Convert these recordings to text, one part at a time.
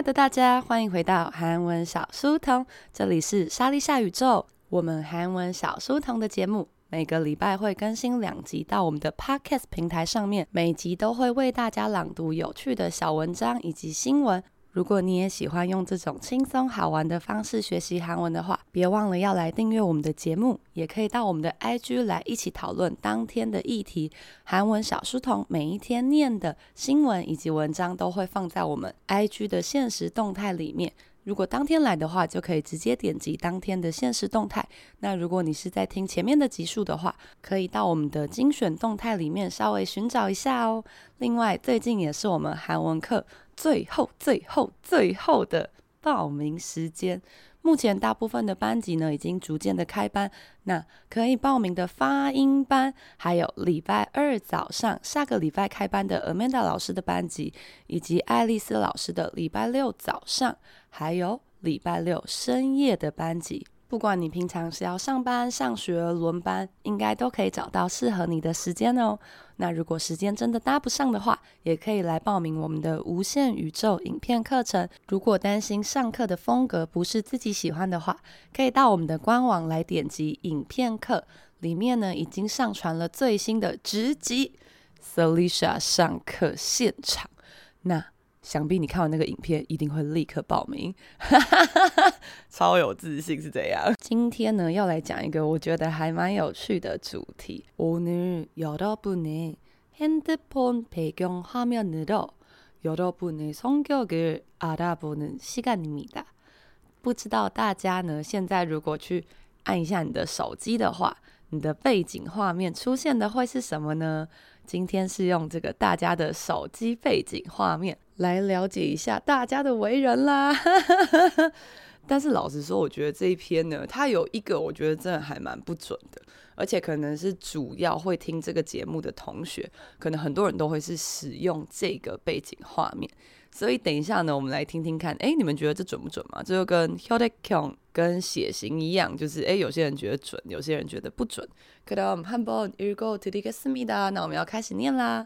爱的大家，欢迎回到韩文小书童，这里是莎莉夏宇宙。我们韩文小书童的节目每个礼拜会更新两集到我们的 Podcast 平台上面，每集都会为大家朗读有趣的小文章以及新闻。如果你也喜欢用这种轻松好玩的方式学习韩文的话，别忘了要来订阅我们的节目，也可以到我们的 IG 来一起讨论当天的议题。韩文小书童每一天念的新闻以及文章都会放在我们 IG 的限时动态里面。如果当天来的话，就可以直接点击当天的限时动态。那如果你是在听前面的集数的话，可以到我们的精选动态里面稍微寻找一下哦。另外，最近也是我们韩文课最后、最后、最后的报名时间。目前大部分的班级呢，已经逐渐的开班。那可以报名的发音班，还有礼拜二早上下个礼拜开班的 Amanda 老师的班级，以及爱丽丝老师的礼拜六早上，还有礼拜六深夜的班级。不管你平常是要上班、上学、轮班，应该都可以找到适合你的时间哦。那如果时间真的搭不上的话，也可以来报名我们的无限宇宙影片课程。如果担心上课的风格不是自己喜欢的话，可以到我们的官网来点击影片课，里面呢已经上传了最新的直击 Salisha 上课现场。那想必你看完那个影片，一定会立刻报名，超有自信是这样。今天呢，要来讲一个我觉得还蛮有趣的主题。오늘여러분의핸드폰배경화면으로여러분의성격을알아보는시간입니다。不知道大家呢，现在如果去按一下你的手机的话，你的背景画面出现的会是什么呢？今天是用这个大家的手机背景画面 来了解一下大家的为人啦。但是老实说，我觉得这一篇呢，它有一个我觉得真的还蛮不准的，而且可能是主要会听这个节目的同学，可能很多人都会是使用这个背景画面。所以等一下呢，我们来听听看，哎，你们觉得这准不准吗？这就跟 혈액형 跟血型一样，就是哎，有些人觉得准，有些人觉得不准。그럼한번읽어드리겠습니다。那我们要开始念啦。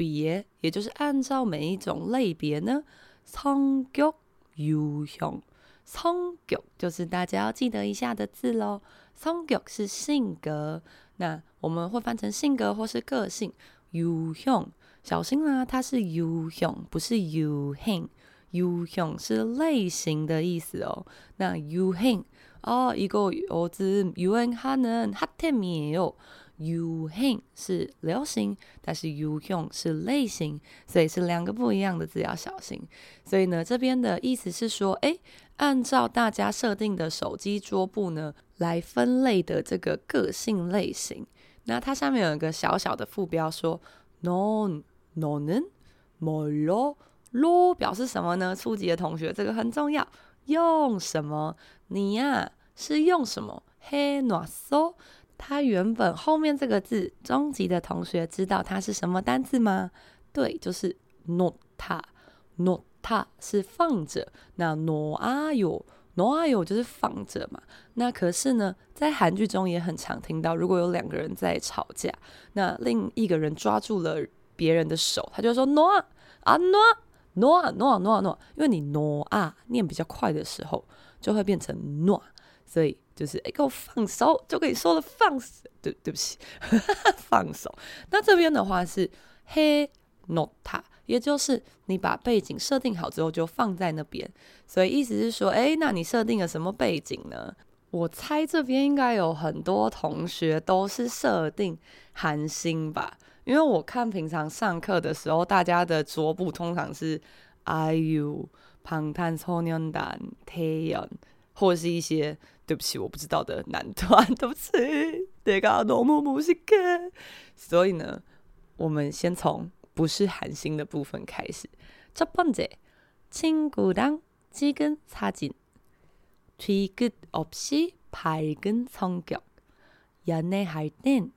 别，也就是按照每一种类别呢。성격유형，성격就是大家要记得一下的字喽。성격是性格，那我们会翻成性格或是个性。유형小心啦，它是 U 型，不是 U 型。U 型是类型的意思哦。那 U 型哦，一个儿子 U N 哈能哈特米哦。 you han 是流行，但是 you yong 是类型，所以是两个不一样的字，要小心。所以呢，这边的意思是说，哎，按照大家设定的手机桌布呢，来分类的这个个性类型。那它上面有一个小小的副标，说 non non moro，ro 表示什么呢？初级的同学这个很重要，用什么？你呀，是用什么？嘿，暖搜。它原本后面这个字，中级的同学知道它是什么单字吗？对，就是 nota。nota 是放着，那 no a yo no a yo 就是放着嘛。那可是呢，在韩剧中也很常听到，如果有两个人在吵架，那另一个人抓住了别人的手，他就说 no 啊 no no no no no，因为你 no a 念比较快的时候，就会变成 no，所以。就是哎，给我放手，就可以说了放手，对对不起，放手。那这边的话是 he nota，也就是你把背景设定好之后就放在那边，所以意思是说，哎，那你设定了什么背景呢？我猜这边应该有很多同学都是设定韩星吧。因为我看平常上课的时候，大家的桌布通常是 IU、방탄소년단、태연，或者是一些 对不起我不知道的男团，对不起，내가너무무식해。所以呢，我们先从不是韩星的部分开始。첫번째 친구랑 찍은 사진. 뒤끝 없이 밝은 성격. 연애할 땐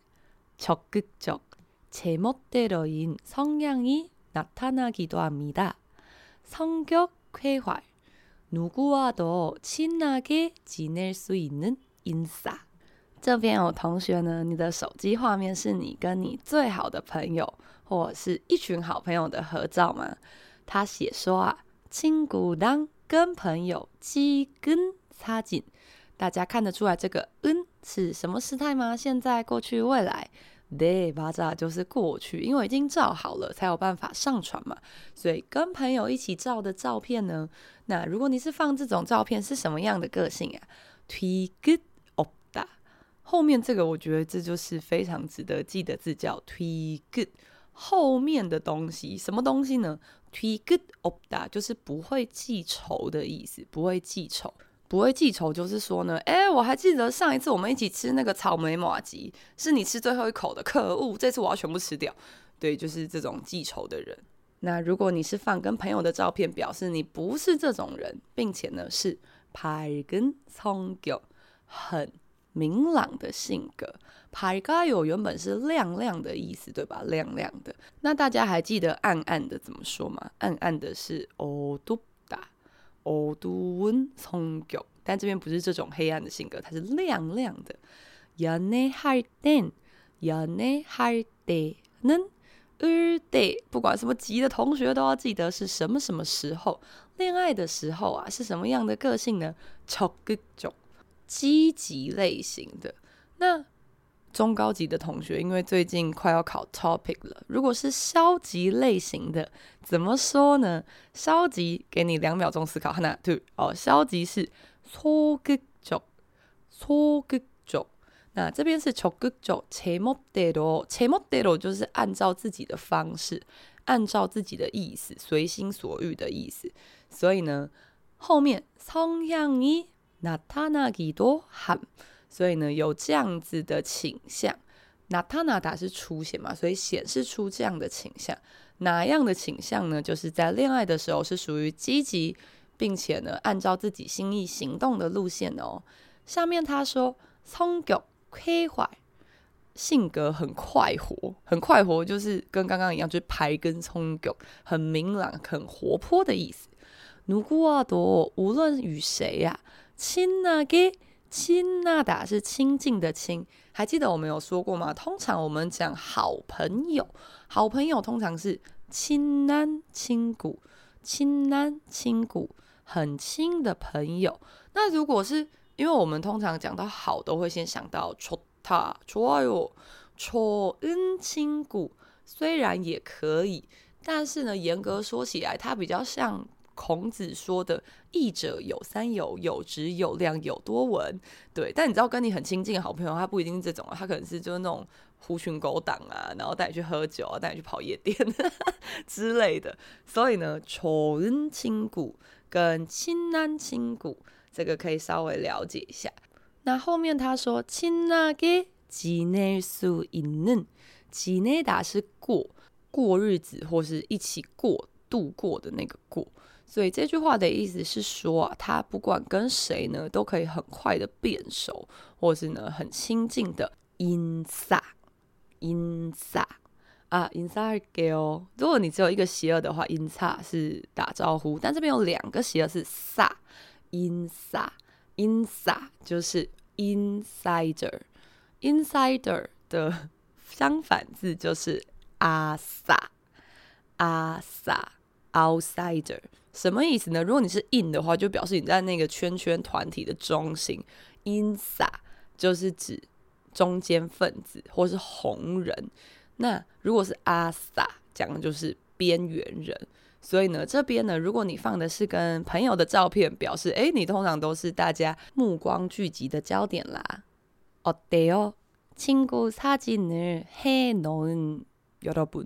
적극적, 제멋대로인 성향이 나타나기도 합니다. 성격 쾌활. 누구와도 친하게 지낼 수 있는 인싸。这边有同学呢，你的手机画面是你跟你最好的朋友，或者是一群好朋友的合照吗？他写说啊，亲姑当跟朋友几根擦紧，大家看得出来这个嗯是什么时态吗？现在、过去、未来。 day 巴扎就是过去，因为已经照好了才有办法上传嘛。所以跟朋友一起照的照片呢，那如果你是放这种照片，是什么样的个性、啊、？Tiget opda，后面这个我觉得这就是非常值得记得字叫 Tiget，后面的东西什么东西呢？Tiget opda 就是不会记仇的意思，不会记仇。不会记仇就是说呢诶我还记得上一次我们一起吃那个草莓马吉是你吃最后一口的可恶这次我要全部吃掉。对就是这种记仇的人。那如果你是放跟朋友的照片表示你不是这种人并且呢是派跟葱狗很明朗的性格。派嘎有原本是亮亮的意思对吧？亮亮的。那大家还记得暗暗的怎么说吗？暗暗的是哦都어두운성격，但这边不是这种黑暗的性格，它是亮亮的。연애할 땐，연애할 때는을때，不管什么级的同学都要记得是什么什么时候。恋爱的时候啊，是什么样的个性呢？적극적，积极类型的。那 中高级的同学，因为最近快要考 topic 了，如果是消极类型的，怎么说呢？消极，给你两秒钟思考。하나 둘哦，消极是소극 적， 소극 적。 那这边是적극 적， 제멋대로， 제멋대로就是按照自己的方式，按照自己的意思，随心所欲的意思。所以呢，后面성향이나타나기도 함。 所以呢，有这样子的倾向，那他哪打是出现嘛？所以显示出这样的倾向，哪样的倾向呢？就是在恋爱的时候是属于积极，并且呢，按照自己心意行动的路线哦。下面他说，성격쾌활，性格很快活，很快活，就是跟刚刚一样，就是밝은성격，很明朗，很活泼的意思。누구와도无论与谁呀，亲那个。 亲那达是亲近的亲，还记得我们有说过吗？通常我们讲好朋友，好朋友通常是亲男亲故，亲男亲故，很亲的朋友。那如果是因为我们通常讲到好，都会先想到좋다 좋아요，좋은亲故，虽然也可以，但是呢，严格说起来，它比较像。 孔子说的“义者有三有：有直、有量、有多闻。”对，但你知道，跟你很亲近的好朋友，他不一定这种，他可能是就是那种狐群狗党啊，然后带你去喝酒啊，带你去跑夜店 之类的。所以呢，纯亲骨跟亲安亲骨，这个可以稍微了解一下。那后面他说：“亲那个几内数一嫩，几内达是过过日子，或是一起过度过的那个过。”所以这句话的意思是说啊，他不管跟谁呢，都可以很快的变熟，或是呢很亲近的。인사，인사啊，인사할게요。如果你只有一个邪恶的话，인사是打招呼，但这边有两个邪恶是사，인사，인사就是 insider，insider 的相反字就是아싸，아싸 outsider。 什么意思呢？如果你是 in 的话，就表示你在那个圈圈团体的中心。insa 就是指中间分子或是红人。那如果是 asa 讲的就是边缘人。所以呢，这边呢，如果你放的是跟朋友的照片，表示诶，你通常都是大家目光聚集的焦点啦。어때요친구사진을해놓은여러분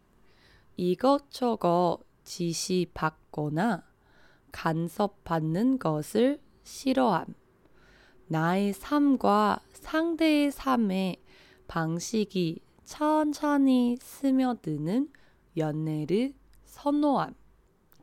이것저것 지시받거나 간섭받는 것을 싫어함. 나의 삶과 상대의 삶의 방식이 천천히 스며드는 연애를 선호함。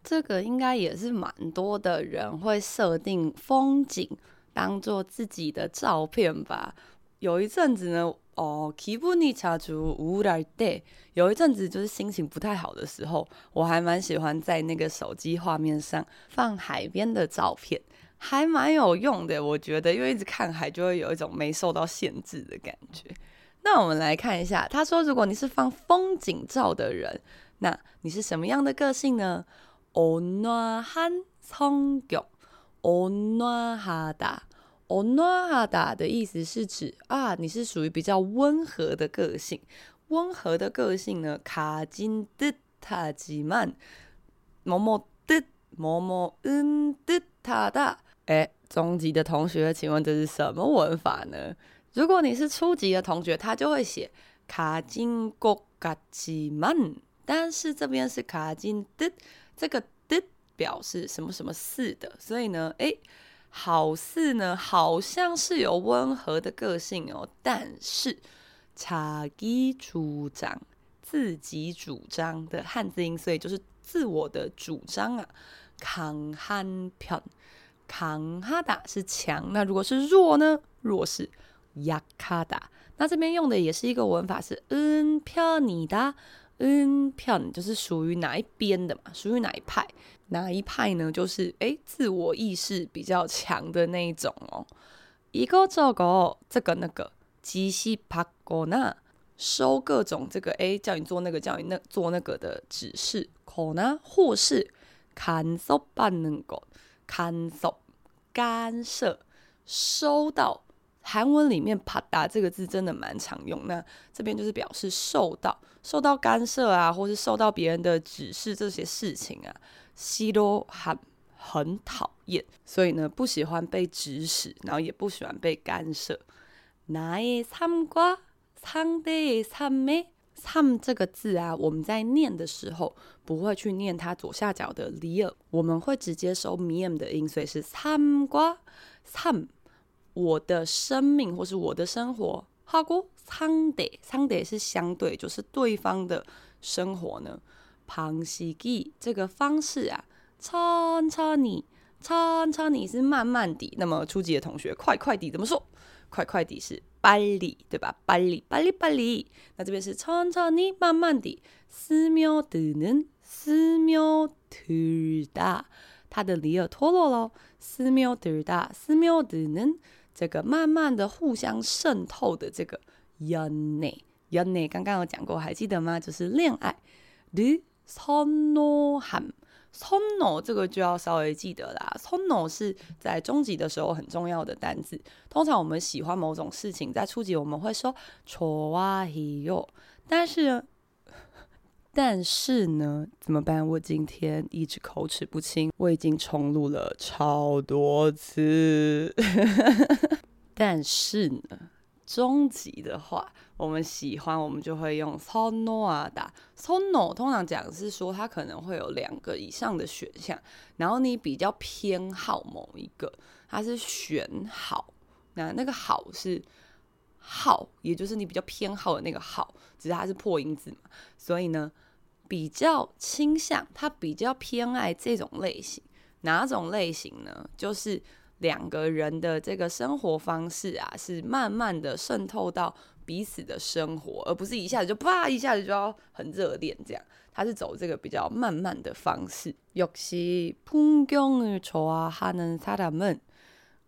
这个应该也是蛮多的人会设定风景当做自己的照片吧。 有一阵子呢，哦，기분이자주우울할 때，有一阵子就是心情不太好的时候，我还蛮喜欢在那个手机画面上放海边的照片，还蛮有用的，我觉得，因为一直看海就会有一种没受到限制的感觉。那我们来看一下，他说，如果你是放风景照的人，那你是什么样的个性呢？温暖성격，温暖하다。 哦，那达的意思是指啊，你是属于比较温和的个性。温和的个性呢，卡金的塔吉曼，么么的么么嗯的塔达。哎，中级的同学，请问这是什么文法呢？如果你是初级的同学，他就会写卡金国嘎吉曼，但是这边是卡金的，这个的表示什么什么似的，所以呢，哎。好似呢，好像是有温和的个性哦，但是자기主张，自己主张的汉字音，所以就是自我的主张啊。강한 편， 강하다是强，那如果是弱呢？弱是약하다。那这边用的也是一个文法是은편이다， 嗯，票，你就是属于哪一边的嘛？属于哪一派？哪一派呢？就是诶，自我意识比较强的那一种哦。一个这个这个那个，只是怕过那收各种这个诶，叫你做那个叫你那做那个的指示，可能或是看守办能够看守干涉收到。韩文里面“怕打”这个字真的蛮常用，那这边就是表示受到。受到干涉啊，或是受到别人的指示这些事情啊。西多很很讨厌，所以呢，不喜欢被指使，然后也不喜欢被干涉。나의삶과상대의삶의 삶这个字啊，我们在念的时候不会去念它左下角的리얼，我们会直接收미음的音，所以是삶과삶，我的生命或是我的生活。하고 상대상대是相对，就是对方的生活呢。방식이这个方式啊，천천히，천천히是慢慢地。那么初级的同学，快快地怎么说？快快地是빨리，对吧？빨리빨리빨리。那这边是천천히，慢慢地。스며드는，스며들다，它的리얼脱落喽。스며들다，스며드는这个慢慢的互相渗透的这个 연애，연애刚刚有讲过，还记得吗？就是恋爱。선호함，선호这个就要稍微记得啦。선호是在中级的时候很重要的单字。通常我们喜欢某种事情，在初级我们会说좋아해요。但是，但是呢，怎么办？我今天一直口齿不清，我已经重录了超多次。但是呢， 终极的话，我们喜欢，我们就会用 sono 啊打 sono。通常讲是说它可能会有两个以上的选项，然后你比较偏好某一个，它是选好。那那个好是好，也就是你比较偏好的那个好，只是它是破音字嘛。所以呢，比较倾向，它比较偏爱这种类型。哪种类型呢？就是两个人的这个生活方式啊，是慢慢的渗透到。彼此的生活，而不是一下子就啪一下子就要很热恋这样。他是走这个比较慢慢的方式。역시풍경을좋아하는사람은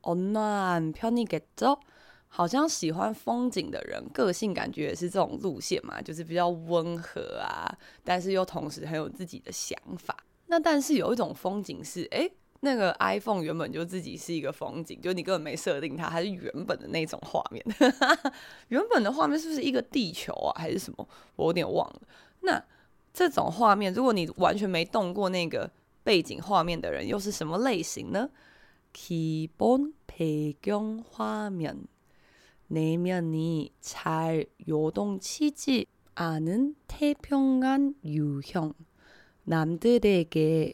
温暖편이겠죠？好像喜欢风景的人，个性感觉也是这种路线嘛，就是比较温和啊，但是又同时很有自己的想法。那但是有一种风景是，哎、欸。 那个 iPhone 原本就自己是一个风景，就你根本没设定它，它是原本的那种画面。原本的画面是不是一个地球啊，还是什么？我有点忘了。那这种画面，如果你完全没动过那个 背景画面的人又是什么类型呢？기본배경화면내면이잘요동치지않은태평한 유형 남들에게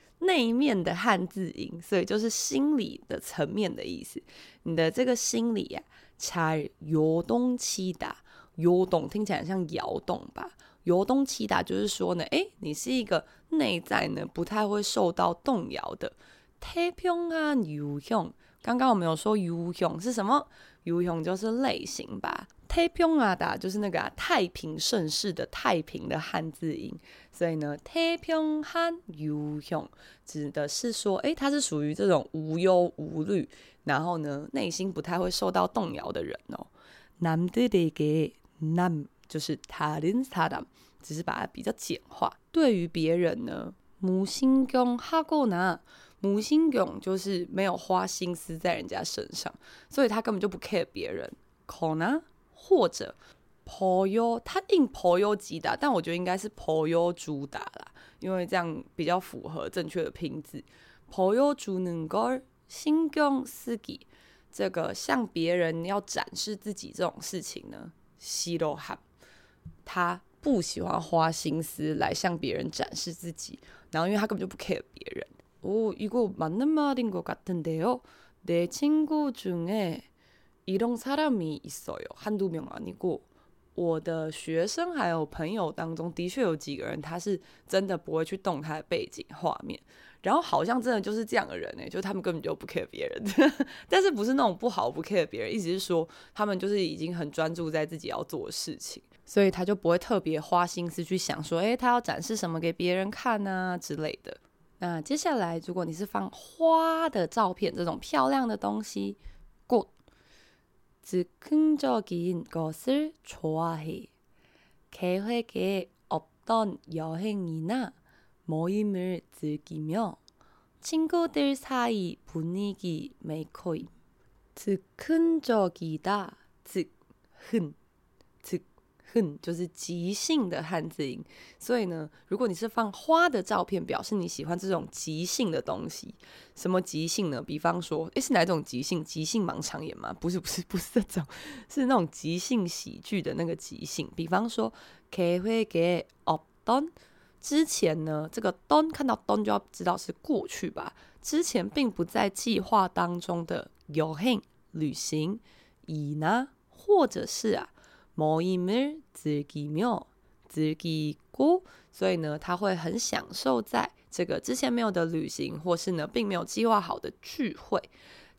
那一面的汉字音，所以就是心理的层面的意思。你的这个心理呀，差尤东七打，尤东听起来像摇动吧？尤东七打就是说呢，哎，你是一个内在呢不太会受到动摇的。太平啊游泳，刚刚我们有说游泳是什么？游泳就是类型吧。太平啊的，就是那个、啊、太平盛世的太平的汉字音，所以呢，太平汉유형指的是说，诶，他是属于这种无忧无虑，然后呢，内心不太会受到动摇的人哦。남들에게 남就是다른사람，只是把它比较简化。对于别人呢，무신경하거나，无心경就是没有花心思在人家身上，所以他根本就不 care 别人。可能。 或者婆优，他印婆优吉打，但我觉得应该是婆优主打啦，因为这样比较符合正确的拼字。婆优主能够心경쓰기，这个向别人要展示自己这种事情呢，싫어함，他不喜欢花心思来向别人展示自己，然后因为他根本就不 care 别人。哦，이거맞는말인것같은데요내친구중에 이런사람이있어요한두명아니고我的学生还有朋友当中的确有几个人，他是真的不会去动他的背景画面，然后好像真的就是这样的人呢，就他们根本就不 care 别人，但是不是那种不好不 care 别人，意思是说他们就是已经很专注在自己要做的事情，所以他就不会特别花心思去想说，诶，他要展示什么给别人看啊之类的。那接下来，如果你是放花的照片，这种漂亮的东西，过。 즉 흥적인 것을 좋아해. 계획에 없던 여행이나 모임을 즐기며 친구들 사이 분위기 메이커임. 즉흥적이다. 즉흥. 就是即兴的汉字音。所以呢如果你是放花的照片表示你喜欢这种即兴的东西。什么即兴呢？比方说诶是哪种即兴？即兴盲肠炎吗？不是不是不是这种是那种即兴喜剧的那个即兴。比方说开会给哦当之前呢这个当看到当就要知道是过去吧。之前并不在计划当中的游行旅行以呢或者是啊모임을즐기며즐기고，所以呢，他会很享受在这个之前没有的旅行，或是呢，并没有计划好的聚会。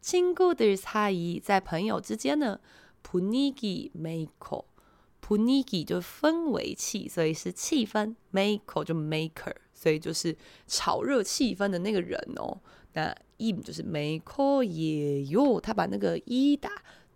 친구들사이在朋友之间呢，분위기메이커분위기就氛围气，所以是气氛。메이커就 maker，所以就是炒热气氛的那个人哦。那임就是메이커예요，他把那个이打。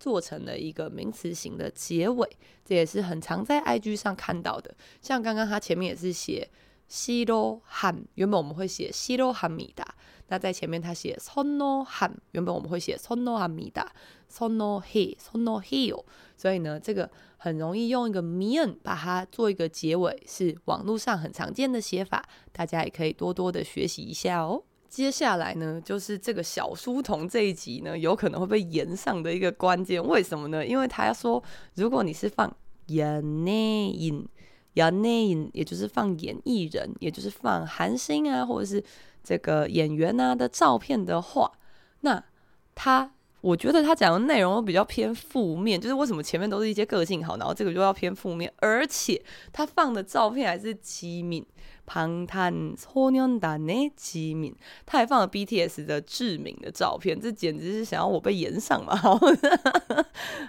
做成了一个名词型的结尾，这也是很常在 IG 上看到的。像刚刚他前面也是写西罗汉，原本我们会写西罗汉米达。那在前面他写松罗汉，原本我们会写松罗汉米达，松罗黑，松罗黑哦。所以呢，这个很容易用一个米恩把它做一个结尾，是网络上很常见的写法，大家也可以多多的学习一下哦。接下来呢，就是这个小书童这一集呢，有可能会被延上的一个关键。为什么呢？因为他要说，如果你是放演内引，演内引，也就是放演艺人，也就是放韩星啊，或者是这个演员啊的照片的话，那他，我觉得他讲的内容比较偏负面，就是为什么前面都是一些个性好，然后这个就要偏负面，而且他放的照片还是机敏。 방탄소년단의 지민，他还放了 BTS 的志敏的照片，这简直是想要我被炎上嘛！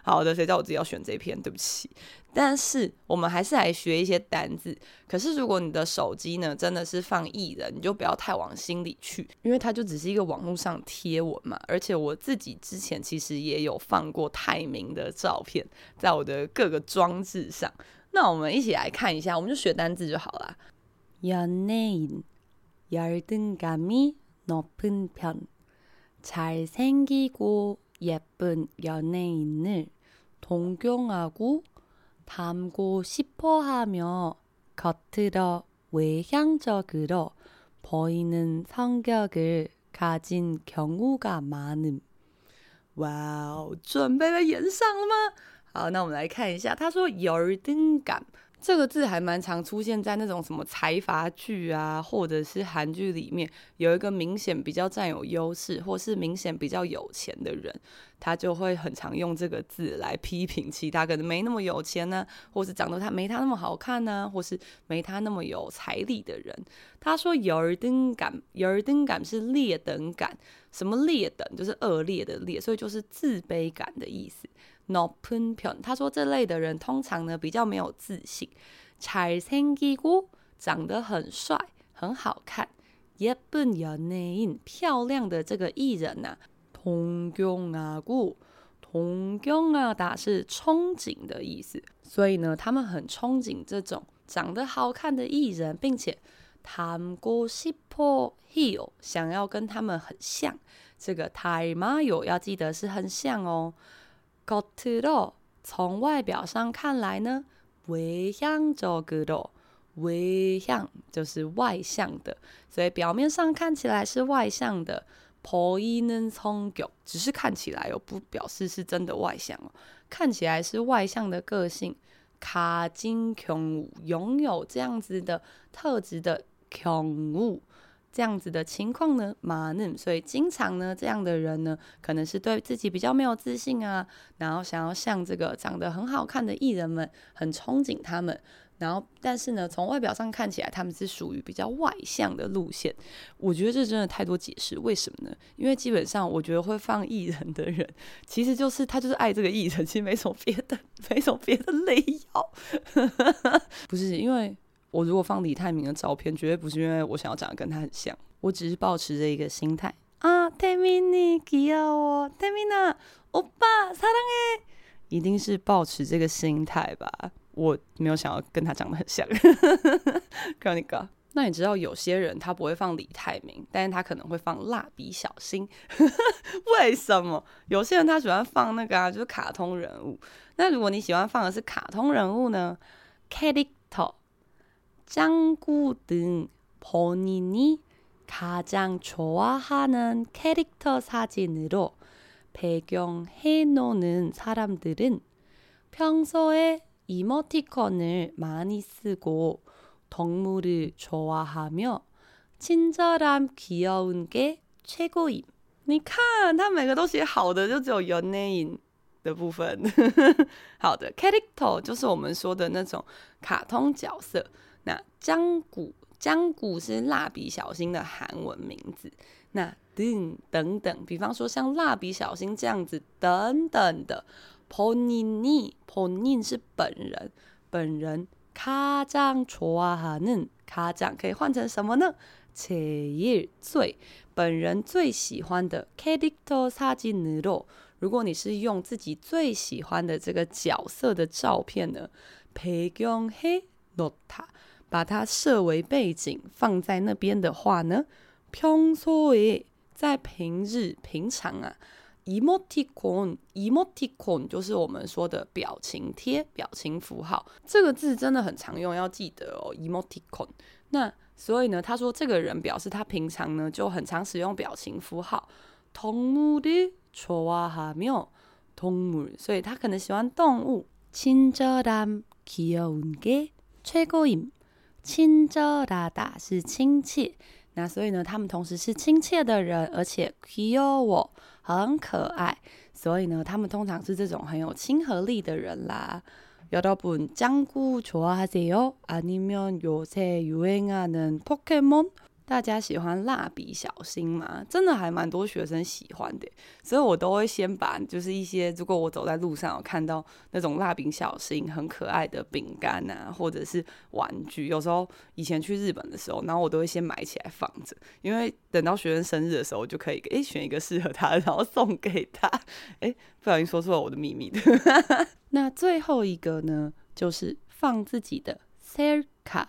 好的，谁叫我自己要选这篇？对不起。但是我们还是来学一些单字。可是如果你的手机呢，真的是放艺人，你就不要太往心里去，因为它就只是一个网络上贴文嘛。而且我自己之前其实也有放过泰民的照片，在我的各个装置上。那我们一起来看一下，我们就学单字就好了。 연예인열등감이높은 편， 잘생기고예쁜연예인을동경하고 닮고 싶어 하며 겉으로 외향적으로 보이는 성격을 가진 경우가 많음. 哇，准备了炎上了吗？好，那我们来看一下，他说열등감。 这个字还蛮常出现在那种什么财阀剧啊或者是韩剧里面有一个明显比较占有优势或是明显比较有钱的人他就会很常用这个字来批评其他可能没那么有钱呢或是长得他没他那么好看呢或是没他那么有财力的人。他说有而丁感有而丁感是劣等感什么劣等？就是恶劣的劣所以就是自卑感的意思。높은 편，他说这类的人通常呢比较没有自信。잘생기고，长得很帅，很好看。예쁜연예인，漂亮的这个艺人呐、啊。동경하고，동경하다是憧憬的意思，所以呢，他们很憧憬这种长得好看的艺人，并且닮고싶어해요，想要跟他们很像。这个닮아요要记得是很像哦。 겉으로从外表上看来呢，외향적으로，외향就是外向的，所以表面上看起来是外向的。보이는성격只是看起来哦，不表示是真的外向哦。看起来是外向的个性，가진 경우拥有这样子的特质的경우。 这样子的情况呢，많 음， 所以经常呢，这样的人呢，可能是对自己比较没有自信啊，然后想要像这个长得很好看的艺人们，很憧憬他们，然后但是呢，从外表上看起来，他们是属于比较外向的路线。我觉得这真的太多解释，为什么呢？因为基本上我觉得会放艺人的人，其实就是他就是爱这个艺人，其实没什么别的，没什么别的理由，不是因为。我如果放李泰民的照片，绝对不是因为我想要长得跟他很像，我只是抱持着一个心态啊，泰民你귀여워，泰民啊，欧巴사랑해，一定是抱持这个心态吧？我没有想要跟他长得很像，看你搞。那你知道有些人他不会放李泰民，但是他可能会放蜡笔小新，为什么？有些人他喜欢放那个啊，就是卡通人物。那如果你喜欢放的是卡通人物呢？Character。 짱구 등 본인이 가장 좋아하는 캐릭터 사진으로 배경해 놓는 사람들은 평소에 이모티콘을 많이 쓰고 동물을 좋아하며 친절함 귀여운 게 최고임. 你看，他每个都写好的，就只有연예인的部分。好的 character 就是我们说的那种卡通角色。 那江谷江谷是蜡笔小新的韩文名字。那等等等，比方说像蜡笔小新这样子等等的。본인이본인是本人，本人가장좋아하는 가장可以换成什么呢？제일最本人最喜欢的캐릭터사진으로如果你是用自己最喜欢的这个角色的照片呢，배경해놓다。 把它设为背景放在那边的话呢，평소에在平日平常啊，emoticon emoticon 就是我们说的表情贴、表情符号，这个字真的很常用，要记得哦，emoticon。那所以呢，他说这个人表示他平常呢就很常使用表情符号，동물을좋아하며动物，所以他可能喜欢动物。친절함귀여운게최고임 亲热哒哒是亲切，那所以呢，他们同时是亲切的人，而且귀여워很可爱，所以呢，他们通常是这种很有亲和力的人啦。 여러분 짱구 좋아하세요? 아니면 요새 유행하는 포켓몬? 大家喜欢蜡笔小新吗？真的还蛮多学生喜欢的，所以我都会先把就是一些，如果我走在路上有看到那种蜡笔小新很可爱的饼干啊，或者是玩具，有时候以前去日本的时候，然后我都会先买起来放着，因为等到学生生日的时候，就可以诶选一个适合他的，然后送给他。诶，不小心说出了我的秘密的。那最后一个呢，就是放自己的셀 카。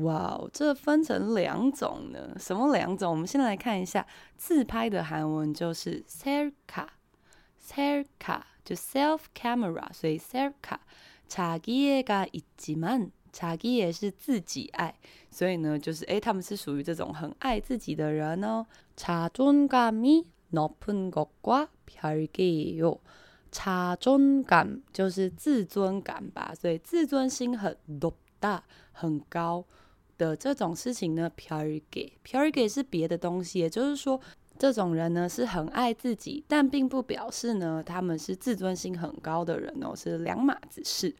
哇哦，这分成两种呢，什么两种？我们先来看一下自拍的韩文，就是 셀카，셀카 就 self camera，所以 셀카 자기애가있지만 자기也是自己爱，所以呢，就是诶，他们是属于这种很爱自己的人哦。자존감이높은것과별개요，자존감就是自尊感吧，所以自尊心很높다，很高。 的这种事情呢，별개，별개是别的东西，也就是说，这种人呢是很爱自己，但并不表示呢他们是自尊心很高的人哦，是两码子事。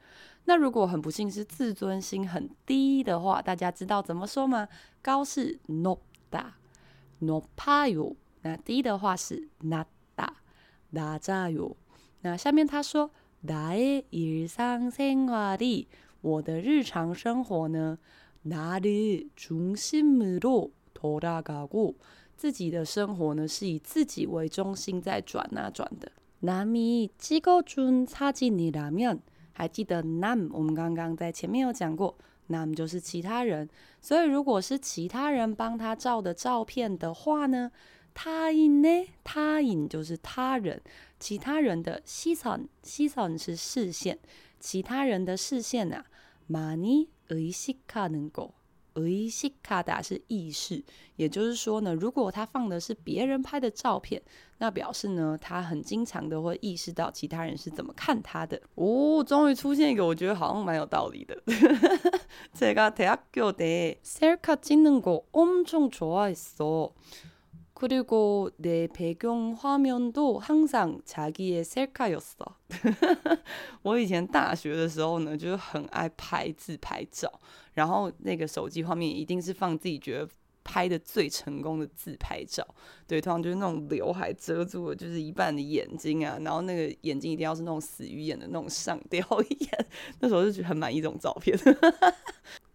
那如果很不幸是自尊心很低的话，大家知道怎么说吗？高是 높다，높아요，那低的话是 낮다，낮아요。那下面他说，나의일상생활이，我的日常生活呢？ 나를중심으로돌아가고自己的生活呢，是以自己为中心在转啊转的。남이찍어준사진이라면，还记得 남？我们刚刚在前面有讲过，남就是其他人。所以如果是其他人帮他照的照片的话呢，타인呢？타인就是他人，其他人的시선，시선是视线，其他人的视线啊，많이 의식하는 거， 의식하다是意识，也就是说呢，如果他放的是别人拍的照片，那表示呢，他很经常的会意识到其他人是怎么看他的。哦，终于出现一个我觉得好像蛮有道理的。제가대학교때셀카찍는거엄청좋아했어 그리고 내 배경 화면도 항상 자기의 셀카였어. 我以前大学的时候呢，就是很爱拍自拍照，然后那个手机画面一定是放自己觉得拍的最成功的自拍照。对，通常就是那种刘海遮住了就是一半的眼睛啊，然后那个眼睛一定要是那种死鱼眼的那种上吊眼，那时候就觉得很满意这种照片。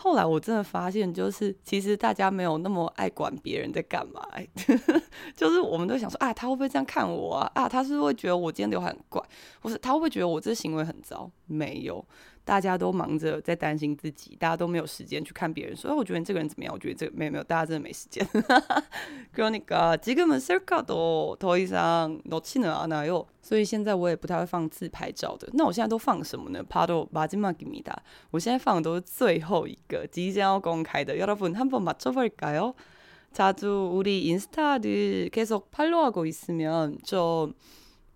后来我真的发现，就是其实大家没有那么爱管别人在干嘛，就是我们都想说啊，他会不会这样看我啊？啊，他是不是会觉得我今天刘海很怪，不是他会不会觉得我这行为很糟？没有。大家都忙着在担心自己，大家都没有时间去看别人。所以我觉得你这个人怎么样？我觉得这个没有没有，大家真的没时间。그러니까지금은셀카도더이상넣지는않아요。所以现在我也不太会放自拍照的。那我现在都放什么呢？바로마지막입니다。我现在放的都是最后一个即将要公开的。여러분한번맞춰볼까요자주우리인스타를계속팔로우하고있으면좀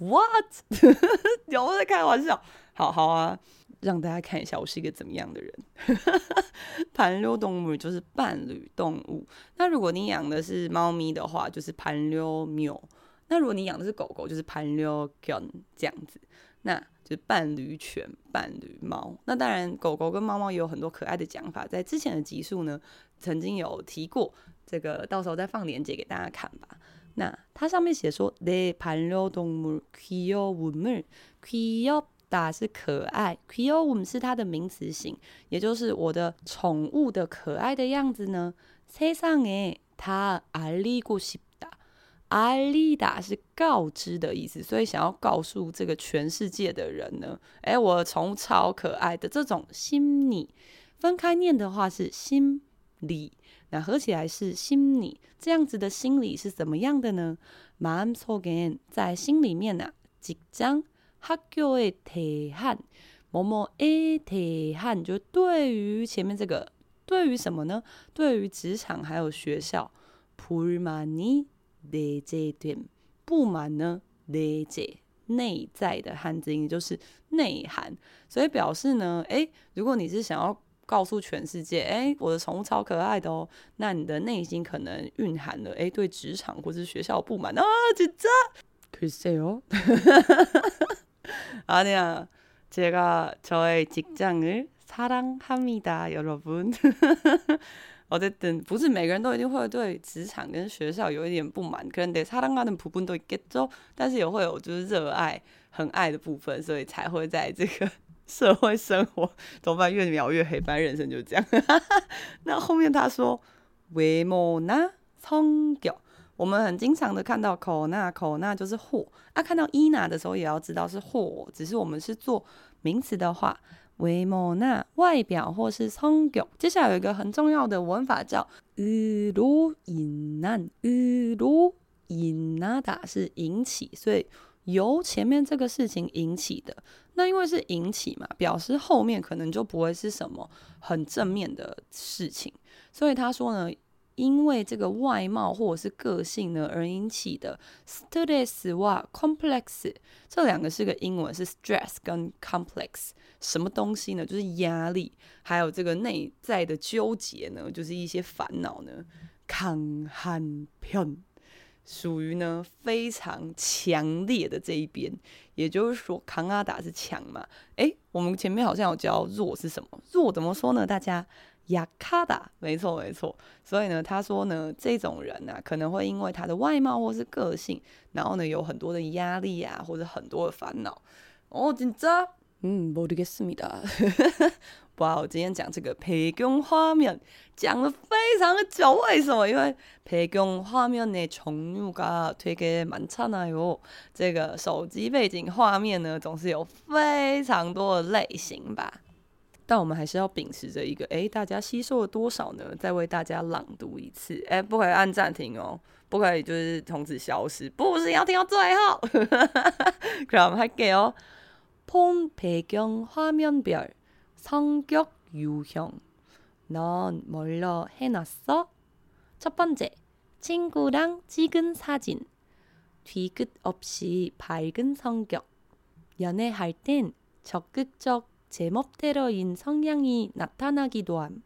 What？我在开玩笑。好好啊，让大家看一下我是一个怎么样的人。盘溜动物就是伴侣动物。那如果你养的是猫咪的话，就是盘溜喵；那如果你养的是狗狗，就是盘溜狗。这样子，那就是伴侣犬、伴侣猫。那当然，狗狗跟猫猫也有很多可爱的讲法，在之前的集数呢，曾经有提过。这个到时候再放链接给大家看吧。那它上面写说내반려동물귀여움을귀엽다是可爱，귀여움是它的名词型，也就是我的宠物的可爱的样子呢。세상에다알리고싶다，알리다是告知的意思，所以想要告诉这个全世界的人呢，哎，我的宠物超可爱的这种心理，分开念的话是心理。 那合起来是心理，这样子的心理是怎么样的呢？마음속에在心里面呢、啊，직장학교에대한某某诶대한就对于前面这个，对于什么呢？对于职场还有学校，불만이내재됨不满呢？내재内在的汉字音就是内涵，所以表示呢，诶，如果你是想要。 告诉全世界，哎，我的宠物超可爱的哦。那你的内心可能蕴含了，哎，对职场或者学校不满啊，紧张。글쎄요。아니야제가저의직장을사랑합니다 여러분。어쨌든不是每个人都一定会对职场跟学校有一点不满，可能得사랑하는부분도있겠죠。但是也会有就是热爱、很爱的部分，所以才会在这个。 社会生活怎么办？越描越黑，反正人生就是这样。那后面他说외모나성격，我们很经常的看到口那口那就是货啊，看到伊娜的时候也要知道是货，只是我们是做名词的话，외모나外表或是성격。接下来有一个很重要的文法叫으로인한，으로인하다是引起，所以。 由前面这个事情引起的，那因为是引起嘛，表示后面可能就不会是什么很正面的事情。所以他说呢，因为这个外貌或者是个性呢而引起的 stress 或 complex，这两个是个英文，是 stress 跟 complex，什么东西呢？就是压力，还有这个内在的纠结呢，就是一些烦恼呢，抗寒片。属于呢非常强烈的这一边，也就是说，康阿达是强嘛？诶，我们前面好像有教弱是什么？弱怎么说呢？大家亚卡达，没错没错。所以呢，他说呢，这种人呢、啊，可能会因为他的外貌或是个性，然后呢，有很多的压力啊，或者很多的烦恼。哦，紧张。嗯，모르겠습니다。 哇，我今天讲这个背景画面讲了非常的久，为什么？因为背景画面的종류가되게많잖아요。这个手机背景画面呢，总是有非常多的类型吧。但我们还是要秉持着一个，哎，大家吸收了多少呢？再为大家朗读一次，哎，不可以按暂停哦，不可以就是从此消失，不是要听到最后。可我们还给哦。폰 배경 화면별 성격 유형. 넌 뭘로 해놨어? 첫 번째, 친구랑 찍은 사진. 뒤끝 없이 밝은 성격. 연애할 땐 적극적 제멋대로인 성향이 나타나기도 함.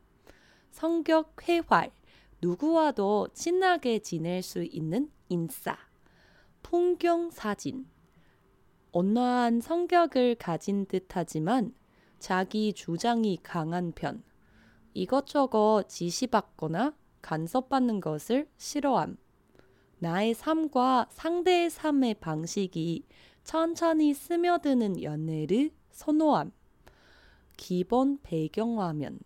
성격 회활 누구와도 친하게 지낼 수 있는 인싸. 풍경 사진. 온화한 성격을 가진 듯하지만 자기 주장이 강한 편. 이것저것 지시받거나 간섭받는 것을 싫어함. 나의 삶과 상대의 삶의 방식이 천천히 스며드는 연애를 선호함. 기본 배경화면.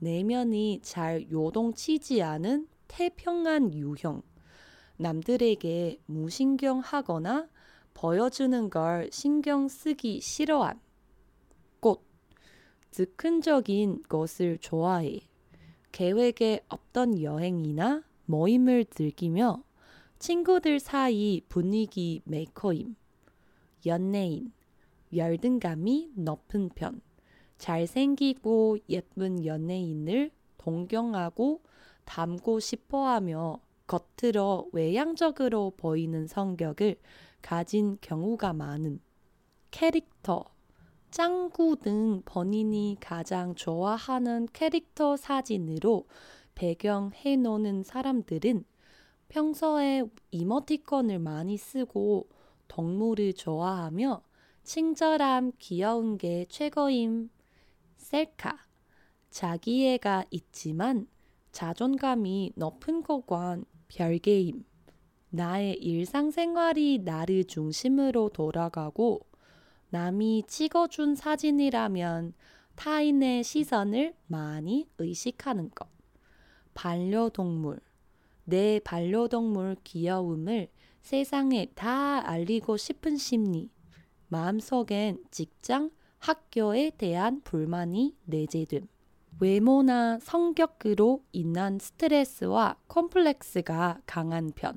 내면이 잘 요동치지 않은 태평한 유형. 남들에게 무신경 하거나 보여주는 걸 신경 쓰기 싫어함. 꽃. 즉흥적인 것을 좋아해. 계획에 없던 여행이나 모임을 즐기며 친구들 사이 분위기 메이커임. 연예인. 열등감이 높은 편. 잘생기고 예쁜 연예인을 동경하고 닮고 싶어 하며 겉으로 외향적으로 보이는 성격을 가진 경우가 많음. 캐릭터, 짱구 등 본인이 가장 좋아하는 캐릭터 사진으로 배경 해 놓는 사람들은 평소에 이모티콘을 많이 쓰고 동물을 좋아하며 친절함, 귀여운 게 최고임. 셀카. 자기애가 있지만 자존감이 높은 것과는 별개임. 나의 일상생활이 나를 중심으로 돌아가고 남이 찍어준 사진이라면 타인의 시선을 많이 의식하는 것. 반려동물. 내 반려동물 귀여움을 세상에 다 알리고 싶은 심리. 마음속엔 직장, 학교에 대한 불만이 내재됨. 외모나 성격으로 인한 스트레스와 콤플렉스가 강한 편.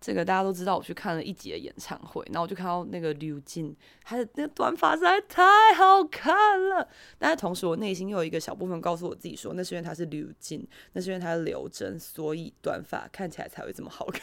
这个大家都知道，我去看了一集的演唱会，然后我就看到那个刘静，她的那个短发实在太好看了。但是同时，我内心又有一个小部分告诉我自己说，那是因为她是刘静，那是因为她是刘真，所以短发看起来才会这么好看。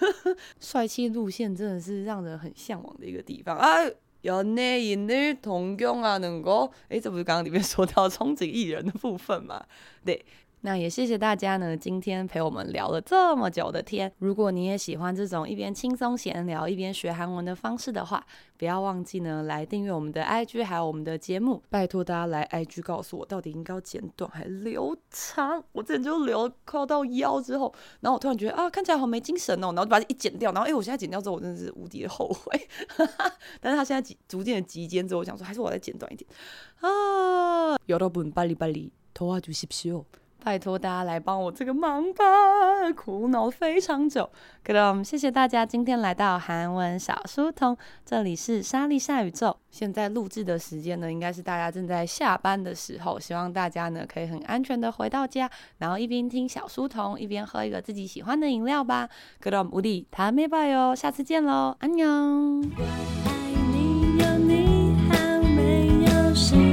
帅气路线真的是让人很向往的一个地方啊！연예인을동경하는 거，诶，这不是刚刚里面说到憧憬艺人的部分吗？对。 那也谢谢大家呢，今天陪我们聊了这么久的天。如果你也喜欢这种一边轻松闲聊一边学韩文的方式的话，不要忘记呢来订阅我们的 IG，还有我们的节目。拜托大家来 IG 告诉我，到底应该要剪短还是留长？我之前就留扣到腰之后，然后我突然觉得啊，看起来好没精神哦，然后就把它一剪掉。然后哎，我现在剪掉之后，我真的是无敌的后悔。但是他现在逐渐的极简之后，我想说还是我再剪短一点啊。여러분빨리빨리도와주십시오 拜托大家来帮我这个忙吧，苦恼非常久。可能谢谢大家今天来到韩文小书童，这里是莎莉夏宇宙。现在录制的时间呢，应该是大家正在下班的时候，希望大家呢可以很安全的回到家，然后一边听小书童，一边喝一个自己喜欢的饮料吧。可能无力，他没拜哟，下次见喽，安娘。爱你有你，好没有。